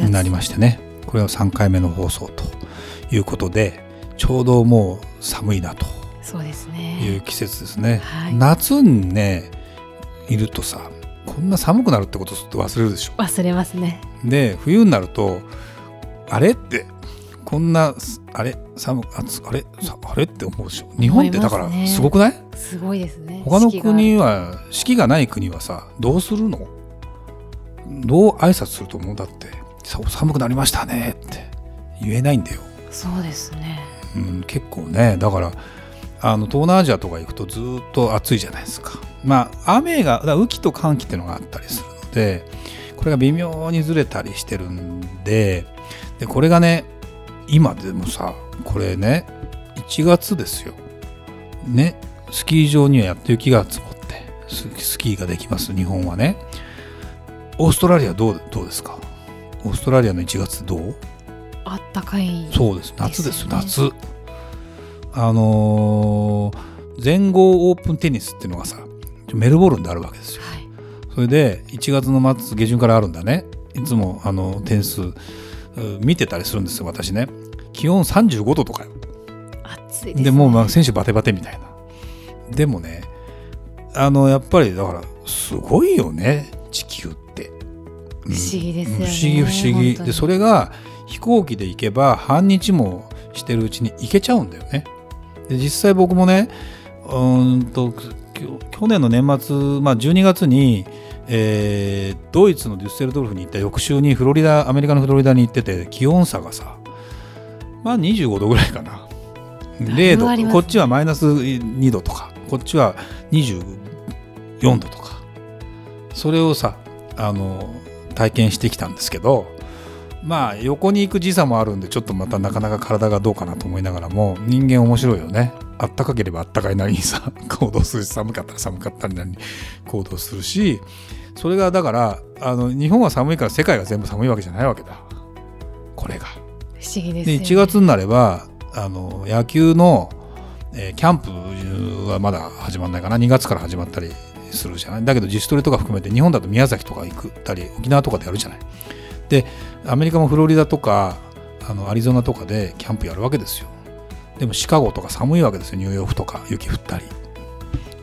になりましてね、はい、これは3回目の放送ということでちょうどもう寒いなと。そうですね。いう季節ですね、はい、夏にねいるとさこんな寒くなるってこと忘れるでしょ？忘れますね。で冬になるとあれ？ってこんなあれ？寒暑あれ？あれ？って思うでしょ？日本ってだからすごくない、ね、すごいですね。他の国は四季がない国はさどうするの？どう挨拶すると思う？だって寒くなりましたねって言えないんだよ。そうですね、うん、結構ねだからあの東南アジアとか行くとずっと暑いじゃないですか。まあ雨が雨季と寒気っていうのがあったりするのでこれが微妙にずれたりしてるんででこれがね今でもさこれね1月ですよ。ねスキー場にはやっと雪が積もってスキーができます日本はね。オーストラリアどうどうですか？オーストラリアの1月どう？あったかい、ね、そうです。夏です。夏。あのー、全豪オープンテニスっていうのがさメルボルンであるわけですよ、はい、それで1月の末下旬からあるんだね。いつもあの点数見てたりするんですよ私ね。気温35度とかよ。暑いで、ね、でもうまあ選手バテバテみたいな。でもねあのやっぱりだからすごいよね。地球って、不思議ですよね。不思議不思議。でそれが飛行機で行けば半日もしてるうちに行けちゃうんだよね。で実際僕もねうんと去年の年末、まあ、12月にえー、ドイツのデュッセルドルフに行った翌週にフロリダアメリカのフロリダに行ってて気温差がさまあ25度ぐらいかな。0度、ね、こっちはマイナス2度とかこっちは24度とか。それをさあの体験してきたんですけどまあ横に行く時差もあるんでちょっとまたなかなか体がどうかなと思いながらも人間面白いよね。あったかければあったかいなりにさ 行動するし寒かったら寒かったりなりに行動するしそれがだからあの日本は寒いから世界が全部寒いわけじゃないわけだ。これが。不思議ですね、で1月になればあの野球の、えー、キャンプはまだ始まらないかな。2月から始まったりするじゃない？だけど自主トレとか含めて日本だと宮崎とか行くたり沖縄とかでやるじゃない？でアメリカもフロリダとかあのアリゾナとかでキャンプやるわけですよ。でもシカゴとか寒いわけですよ。ニューヨークとか雪降ったり。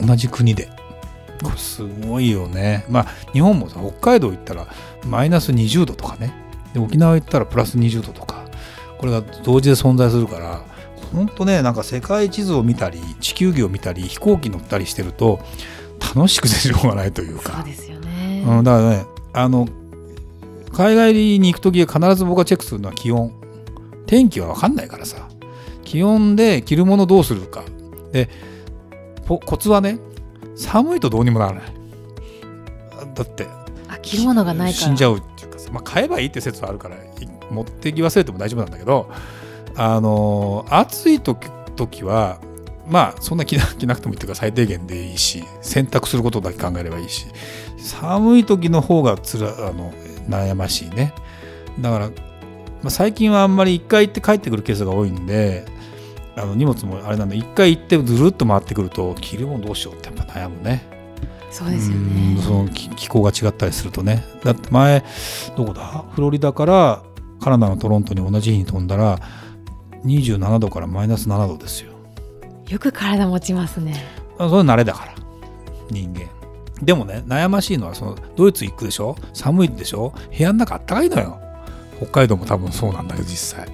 同じ国で。これすごいよね。まあ日本もさ北海道行ったらマイナス20度とかね。で沖縄行ったらプラス20度とか。これが同時で存在するから本当ねなんか世界地図を見たり地球儀を見たり飛行機乗ったりしてると楽しくてしょうがないというか。そうですよね、うん、だからねあの海外に行く時は必ず僕がチェックするのは気温。天気は分かんないからさ。気温で着るものどうするか。でコツはね寒いとどうにもならない。だって着るものがないから。死んじゃうっていうかまあ、買えばいいって説はあるから持ってき忘れても大丈夫なんだけどあの暑い時時はまあそんな着な着なくてもいいっていうか最低限でいいし洗濯することだけ考えればいいし寒い時の方がつらあの悩ましいね。だから、まあ、最近はあんまり1回行って帰ってくるケースが多いんであの荷物もあれなんで1回行ってずるっと回ってくると着るものどうしようってやっぱ悩むね。そうですよね。その気候が違ったりするとね。だって前どこだ？フロリダからカナダのトロントに同じ日に飛んだら27度からマイナス7度ですよよく体持ちますね。それ慣れだから。人間。でもね悩ましいのはそのドイツ行くでしょ？寒いでしょ？部屋の中あったかいのよ。北海道も多分そうなんだけど実際。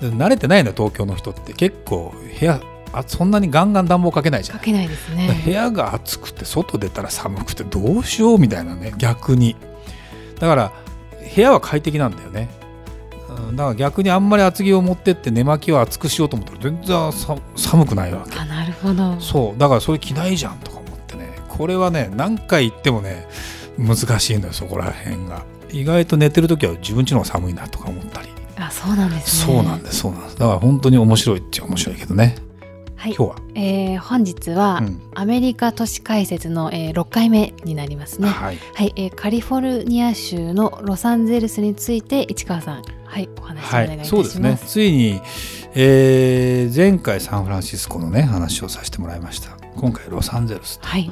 慣れてないの東京の人って。結構部屋あそんなにガンガン暖房かけないじゃん。かけないですね。部屋が暑くて外出たら寒くてどうしようみたいなね。逆に。だから部屋は快適なんだよねだから逆にあんまり厚着を持ってって寝巻きを厚くしようと思ったら全然寒くないわけ。あなるほど。そう。だからそれ着ないじゃんとか思ってね。これはね何回言ってもね難しいのよそこら辺が。意外と寝てる時は自分ちの方が寒いなとか思ったり。あそうなんですね。そうなんですそうなんです。だから本当に面白いっちゃ面白いけどねはい、今日は、えー、本日は、うん、アメリカ都市解説の、えー、6回目になりますね。はい、はい、えー、カリフォルニア州のロサンゼルスについて市川さん、はい、お話をお願いいたします。はい、そうですね。ついに、えー、前回サンフランシスコのね話をさせてもらいました。今回ロサンゼルス。はい。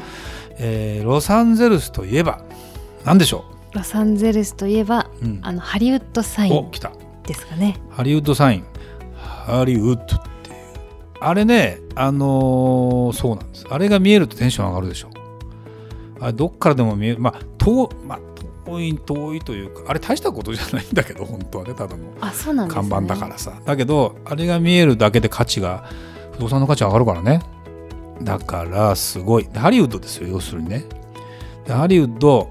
えー、ロサンゼルスといえば何でしょう？ロサンゼルスといえば、うん、あのハリウッドサインですかね。ハリウッドサイン。ハリウッドあれね、あのー、そうなんです。あれが見えるとテンション上がるでしょ。あれどっからでも見える。まあ、遠まあ、遠い、遠いというか、あれ大したことじゃないんだけど、本当はね、ただの看板だからさ。だけど、あれが見えるだけで価値が、不動産の価値上がるからね。だからすごい。ハリウッドですよ、要するにね。ハリウッド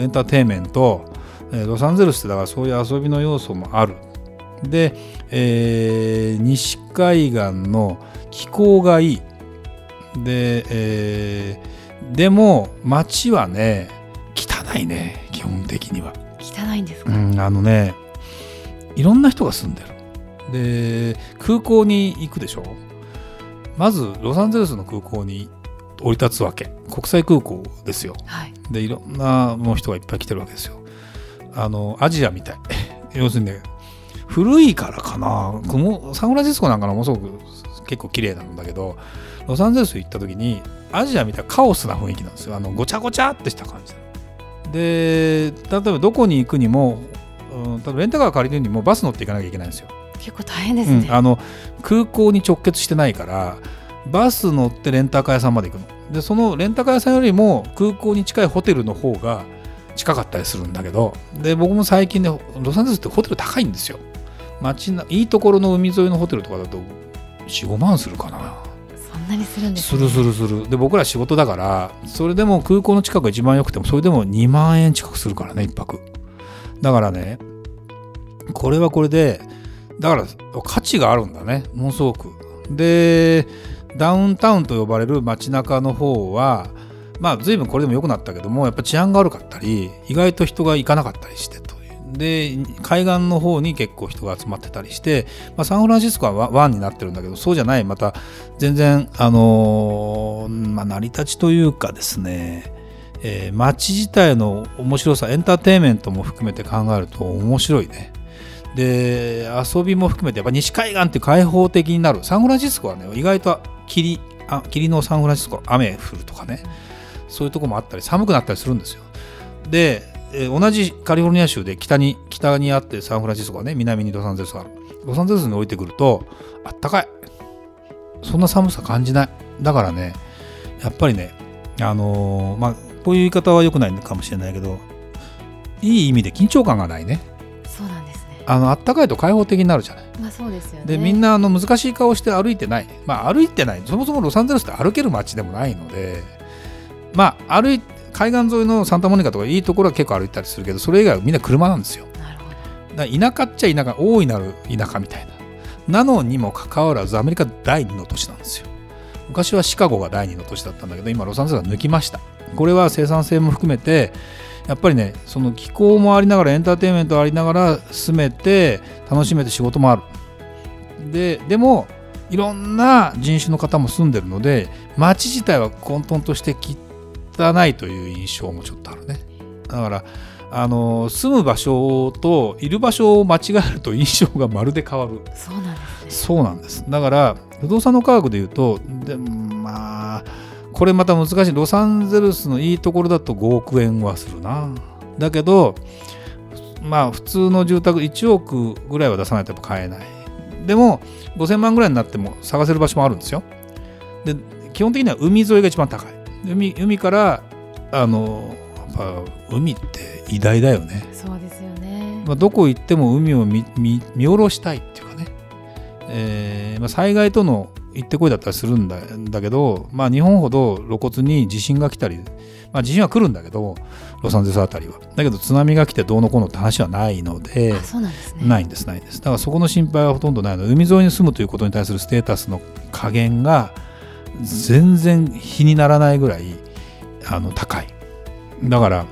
エンターテインメント、ロサンゼルスってだからそういう遊びの要素もある。で、えー、西海岸の気候がいい。で、えー、でも街はね汚いね基本的には。汚いんですか、うん、あのねいろんな人が住んでる。で空港に行くでしょ？まずロサンゼルスの空港に降り立つわけ。国際空港ですよ、はい、でいろんなもう人がいっぱい来てるわけですよ。あのアジアみたい。要するにね古いからかな。サンフランシスコなんかのもすごく結構綺麗なんだけどロサンゼルス行った時にアジアみたいなカオスな雰囲気なんですよ。あのごちゃごちゃってした感じ。で例えばどこに行くにも、うん、例えばレンタカー借りるにもバス乗って行かなきゃいけないんですよ。結構大変ですね、うん、あの空港に直結してないからバス乗ってレンタカー屋さんまで行くの。でそのレンタカー屋さんよりも空港に近いホテルの方が近かったりするんだけどで僕も最近ねロサンゼルスってホテル高いんですよ街ないいところの海沿いのホテルとかだと45万するかな。そんなにするんです、ね、するするする。で僕ら仕事だからそれでも空港の近くが一番良くてもそれでも2万円近くするからね1泊。だからねこれはこれでだから価値があるんだねものすごく。でダウンタウンと呼ばれる街中の方はまあ随分これでも良くなったけどもやっぱ治安が悪かったり意外と人が行かなかったりしてで海岸の方に結構人が集まってたりして、まあ、サンフランシスコは湾になってるんだけどそうじゃないまた全然あのー、まあ、成り立ちというかですね、えー、街自体の面白さエンターテインメントも含めて考えると面白いね。で遊びも含めてやっぱ西海岸って開放的になるサンフランシスコはね意外と霧あ霧のサンフランシスコ雨降るとかねそういうとこもあったり寒くなったりするんですよ。でえー、同じカリフォルニア州で北に北にあってサンフランシスコがね南にロサンゼルスがある。ロサンゼルスに降りてくるとあったかい。そんな寒さ感じない。だからねやっぱりねあのー、まあこういう言い方は良くないかもしれないけどいい意味で緊張感がないね。そうなんですね。あのったかいと開放的になるじゃない。まあそうですよね。でみんなあの難しい顔して歩いてない。まあ歩いてない。そもそもロサンゼルスって歩ける街でもないのでまあ歩いて海岸沿いのサンタモニカとかいいところは結構歩いたりするけどそれ以外はみんな車なんですよ。田舎っちゃ田舎大いなる田舎みたいな。なのにもかかわらずアメリカ第2の都市なんですよ。昔はシカゴが第2の都市だったんだけど今ロサンゼルスが抜きました。これは生産性も含めてやっぱりねその気候もありながらエンターテインメントありながら住めて楽しめて仕事もある。ででもいろんな人種の方も住んでるので街自体は混沌としてき汚いという印象もちょっとあるね。だからあの住む場所といる場所を間違えると印象がまるで変わる。そうなんです、ね、そうなんです。だから不動産の価格でいうとでまあこれまた難しい。ロサンゼルスのいいところだと5億円はするな。だけどまあ普通の住宅1億ぐらいは出さないとやっぱ買えない。でも5000万ぐらいになっても探せる場所もあるんですよ。で基本的には海沿いが一番高い海海からあのやっぱ海って偉大だよね。そうですよね、まあ、どこ行っても海を見見見下ろしたいっていうかね、えーまあ、災害との行ってこいだったりするんだだけど、まあ、日本ほど露骨に地震が来たり、まあ、地震は来るんだけどロサンゼルスあたりは。だけど津波が来てどうのこうのって話はないのでそうなんですね。ないんですないんです。だからそこの心配はほとんどないの。で海沿いに住むということに対するステータスの加減が全然比にならないぐらいあの高い。だから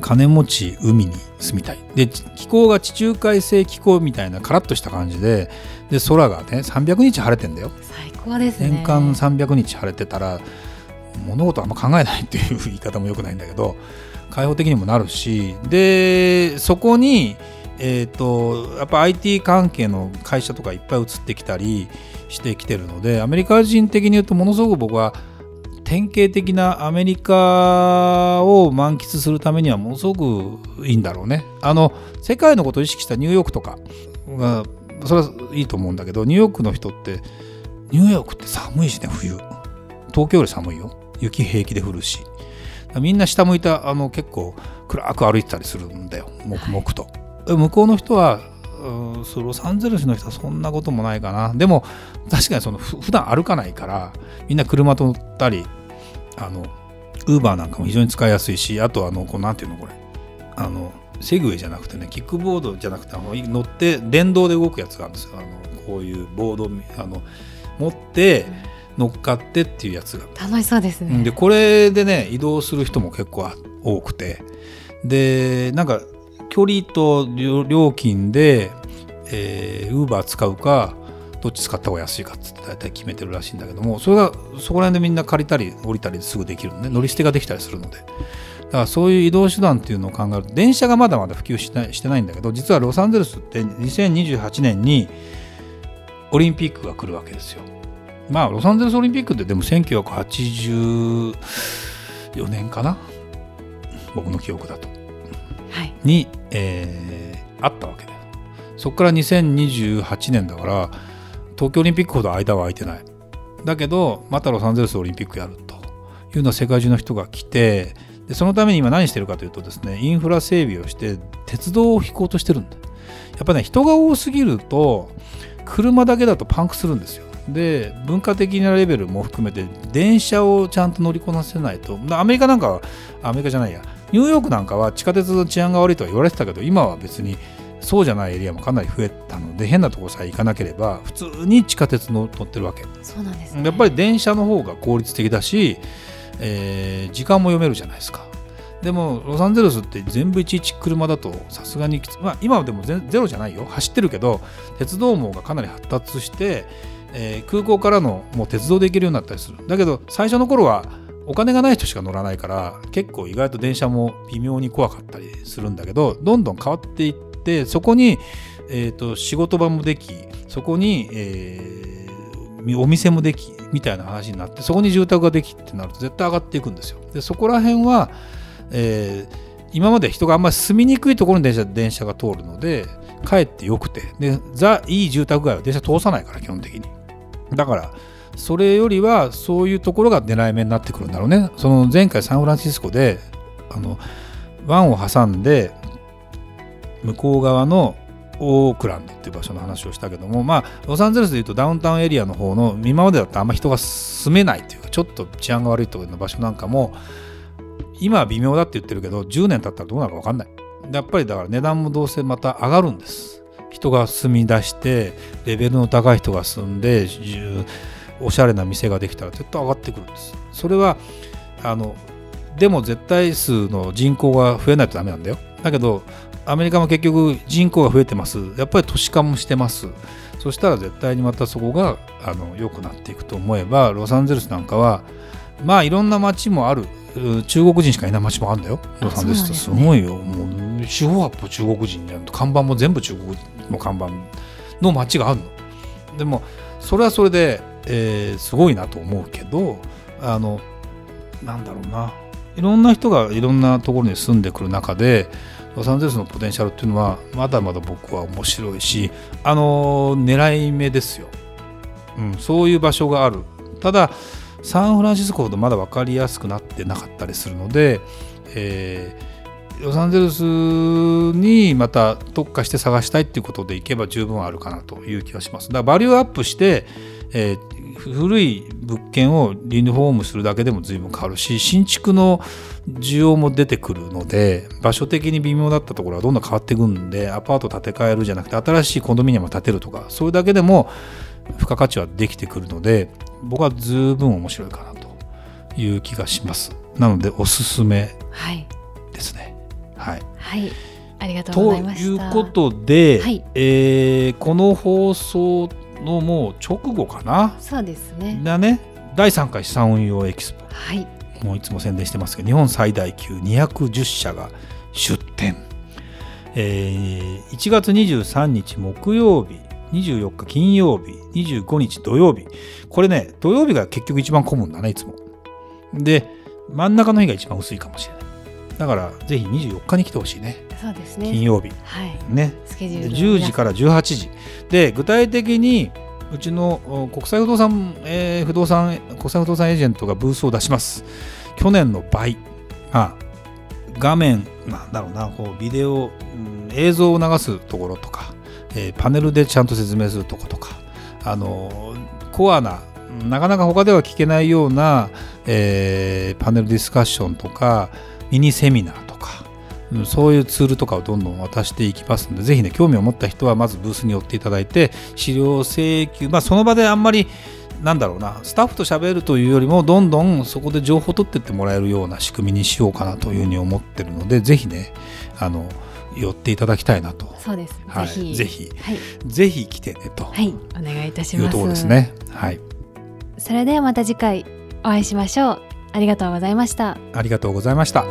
金持ち海に住みたい。で気候が地中海性気候みたいなカラッとした感じでで空がね300日晴れてんだよ。最高ですね。年間300日晴れてたら物事あんま考えないっていう 言い方もよくないんだけど開放的にもなるしでそこにえーと、やっぱ IT 関係の会社とかいっぱい移ってきたりしてきてるのでアメリカ人的に言うとものすごく僕は典型的なアメリカを満喫するためにはものすごくいいんだろうね。あの世界のことを意識したニューヨークとかがそれはいいと思うんだけどニューヨークの人ってニューヨークって寒いしね冬。東京より寒いよ。雪平気で降るし。みんな下向いたあの結構暗く歩いてたりするんだよ。黙々と。はい。向こうの人はロサンゼルスの人はそんなこともないかな。でも確かにその普段歩かないからみんな車と乗ったりあのウーバーなんかも非常に使いやすいしあとあのこうなんていうのこれ。あのセグウェイじゃなくてねキックボードじゃなくて乗って電動で動くやつがあるんですよ。あのこういうボードあの持って乗っかってっていうやつが。楽しそうですね。でこれでね移動する人も結構多くて。でなんか距離と料金で、えー、ウーバー使うかどっち使った方が安いかって大体決めてるらしいんだけどもそれがそこら辺でみんな借りたり降りたりすぐできるので乗り捨てができたりするのでだからそういう移動手段っていうのを考えると電車がまだまだ普及しないしてないんだけど実はロサンゼルスって2028年にオリンピックが来るわけですよ。まあロサンゼルスオリンピックってでも1984年かな？僕の記憶だと。に、えー、あったわけでそこから2028年だから東京オリンピックほど間は空いてない。だけどまたロサンゼルスオリンピックやると。いうのは世界中の人が来てでそのために今何してるかというとですねインフラ整備をして鉄道を引こうとしてるんだやっぱね人が多すぎると車だけだとパンクするんですよ。で文化的なレベルも含めて電車をちゃんと乗りこなせないと。アメリカなんかはアメリカじゃないや。ニューヨークなんかは地下鉄の治安が悪いとは言われてたけど今は別にそうじゃないエリアもかなり増えたので変なところさえ行かなければ普通に地下鉄の乗ってるわけ。そうなんです、ね、やっぱり電車の方が効率的だし、えー、時間も読めるじゃないですか。でもロサンゼルスって全部いちいち車だとさすがにまあ今はでもゼロじゃないよ。走ってるけど鉄道網がかなり発達して、えー、空港からのもう鉄道で行けるようになったりする。だけど最初の頃はお金がない人しか乗らないから結構意外と電車も微妙に怖かったりするんだけどどんどん変わっていってそこに、えーと、仕事場もできそこに、えー、お店もできみたいな話になってそこに住宅ができってなると絶対上がっていくんですよ。でそこら辺は、えー、今まで人があんまり住みにくいところに電車電車が通るのでかえってよくてでザいい住宅街は電車通さないから基本的に。だからそれよりはそういうところが狙い目になってくるんだろうね。その前回サンフランシスコであの湾を挟んで向こう側のオークランドっていう場所の話をしたけどもまあロサンゼルスでいうとダウンタウンエリアの方の今までだとあんま人が住めないというかちょっと治安が悪いところの場所なんかも今は微妙だって言ってるけど10年経ったらどうなるか分かんないやっぱりだから値段もどうせまた上がるんです人が住み出してレベルの高い人が住んでおしゃれな店ができたら絶対上がってくるんです。それはあのでも絶対数の人口が増えないとダメなんだよ。だけどアメリカも結局人口が増えてます。やっぱり都市化もしてます。そしたら絶対にまたそこがあの良くなっていくと思えばロサンゼルスなんかはまあいろんな街もある。中国人しかいない街もあるんだよ。ロサンゼルスって。すごいよ、ね、もう四方八方中国人じゃん。看板も全部中国の看板の街があるの。でもそれはそれでえー、すごいなと思うけどあのなんだろうな。いろんな人がいろんなところに住んでくる中でロサンゼルスのポテンシャルっていうのはまだまだ僕は面白いしあの狙い目ですよ、うん、そういう場所がある。ただサンフランシスコほどまだ分かりやすくなってなかったりするので、えーロサンゼルスにまた特化して探したいっていうことでいけば十分あるかなという気がします。だからバリューアップして、えー、古い物件をリニフォームするだけでも随分変わるし新築の需要も出てくるので場所的に微妙だったところはどんどん変わっていくんでアパート建て替えるじゃなくて新しいコンドミニアムを建てるとかそれだけでも付加価値はできてくるので僕は十分面白いかなという気がします。なのでおすすめですね、はい、はい、ありがとうごとざいました。いうことで、はい。えーこの放送のもう直後かな？そうですね。だね。第3回資産運用エキスポ。はい、もういつも宣伝してますけど日本最大級210社が出展、えー1月23日木曜日24日金曜日25日土曜日。これね土曜日が結局一番混むんだねいつも。で真ん中の日が一番薄いかもしれないだからぜひ24日に来てほしいね。そうですね。金曜日。はい、ね。スケジュールでを10時から18時。で具体的にうちのお国際不動産、えー不動産国際不動産エージェントがブースを出します。去年の倍。あ画面なんだろうなこうビデオ、うん映像を流すところとか、えーパネルでちゃんと説明するとことかあのコアななかなか他では聞けないような、えーパネルディスカッションとかミニセミナーとかうんそういうツールとかをどんどん渡していきますので、ぜひね、興味を持った人はまずブースに寄っていただいて、資料請求、まあ、その場であんまり、なんだろうな、スタッフと喋るというよりも、どんどんそこで情報を取ってってもらえるような仕組みにしようかなというふうに思ってるので、ぜひね、あの、寄っていただきたいなと。そうです。はい、ぜひ。ぜひ、はい、ぜひ来てねとはい、お願いいたします。いうところです。ね。はい。それではまた次回お会いしましょう。ありがとうございました。ありがとうございました。